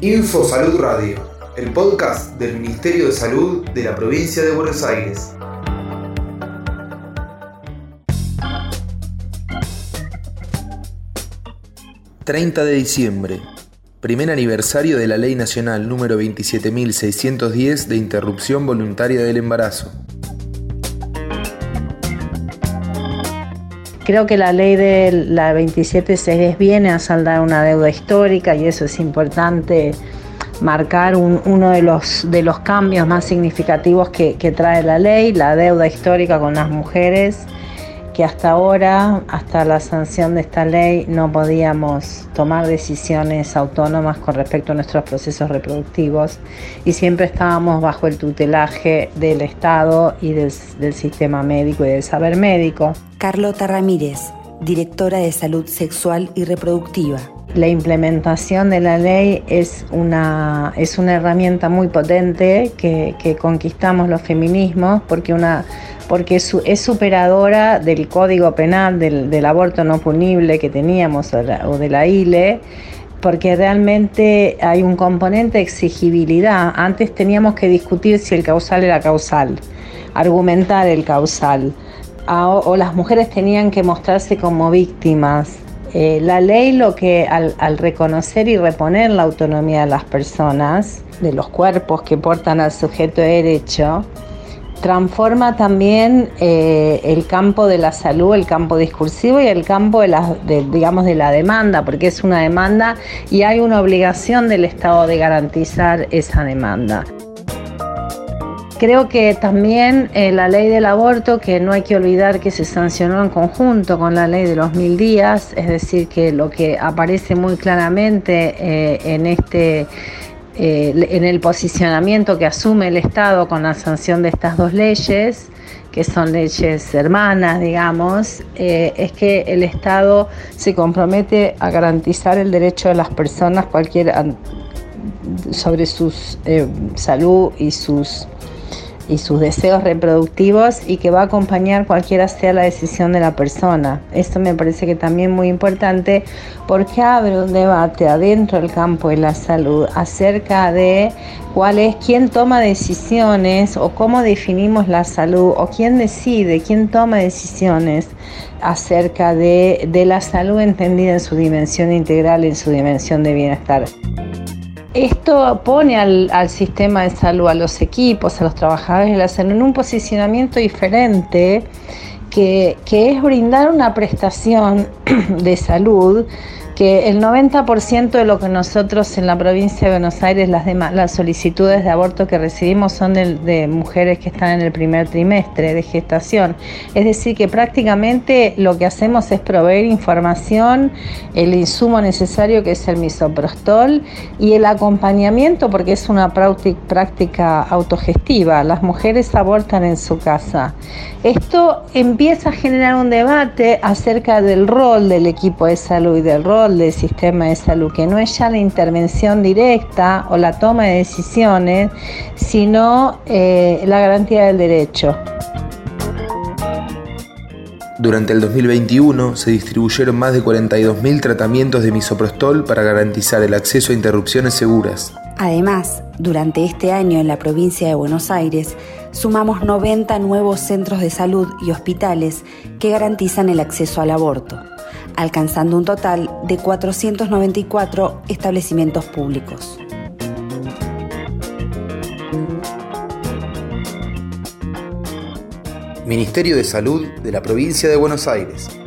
Info Salud Radio, el podcast del Ministerio de Salud de la provincia de Buenos Aires. ...30 de diciembre... ...primer aniversario de la Ley Nacional número 27.610... ...de interrupción voluntaria del embarazo... Creo que la ley de la 27.610 viene a saldar una deuda histórica y eso es importante marcar uno de los, de los cambios más significativos que trae la ley, la deuda histórica con las mujeres que hasta ahora, hasta la sanción de esta ley, no podíamos tomar decisiones autónomas con respecto a nuestros procesos reproductivos y siempre estábamos bajo el tutelaje del Estado y del, del sistema médico y del saber médico. Carlota Ramírez, directora de Salud Sexual y Reproductiva. La implementación de la ley es una, es una herramienta muy potente que, que conquistamos los feminismos porque una porque es superadora del código penal del, aborto no punible que teníamos o, de la ILE, porque realmente hay un componente de exigibilidad. Antes teníamos que discutir si el causal era causal, argumentar el causal, o, las mujeres tenían que mostrarse como víctimas. Eh, la ley lo que al, al reconocer y reponer la autonomía de las personas, de los cuerpos que portan al sujeto de derecho, transforma también eh, el campo de la salud, el campo discursivo y el campo de la, digamos, de la demanda, porque es una demanda y hay una obligación del Estado de garantizar esa demanda. Creo que también eh, la ley del aborto, que no hay que olvidar que se sancionó en conjunto con la ley de los mil días, es decir, que lo que aparece muy claramente eh, en este eh, en el posicionamiento que asume el Estado con la sanción de estas dos leyes, que son leyes hermanas, digamos, eh, es que el Estado se compromete a garantizar el derecho de las personas cualquier, sobre su eh, salud y sus y sus deseos reproductivos y que va a acompañar cualquiera sea la decisión de la persona. Esto me parece que también muy importante porque abre un debate adentro del campo de la salud acerca de cuál es quién toma decisiones o cómo definimos la salud o quién decide, quién toma decisiones acerca de, de la salud entendida en su dimensión integral, en su dimensión de bienestar. Esto pone al, sistema de salud, a los equipos, a los trabajadores de la salud en un posicionamiento diferente que, que es brindar una prestación de salud que el 90% de lo que nosotros en la provincia de Buenos Aires, las, las solicitudes de aborto que recibimos son de, mujeres que están en el primer trimestre de gestación. Es decir, que prácticamente lo que hacemos es proveer información, el insumo necesario que es el misoprostol y el acompañamiento porque es una práctica autogestiva. Las mujeres abortan en su casa. Esto empieza a generar un debate acerca del rol del equipo de salud y del rol del sistema de salud, que no es ya la intervención directa o la toma de decisiones, sino eh, la garantía del derecho. Durante el 2021 se distribuyeron más de 42.000 tratamientos de misoprostol para garantizar el acceso a interrupciones seguras. Además, durante este año en la provincia de Buenos Aires, sumamos 90 nuevos centros de salud y hospitales que garantizan el acceso al aborto alcanzando un total de 494 establecimientos públicos. Ministerio de Salud de la Provincia de Buenos Aires.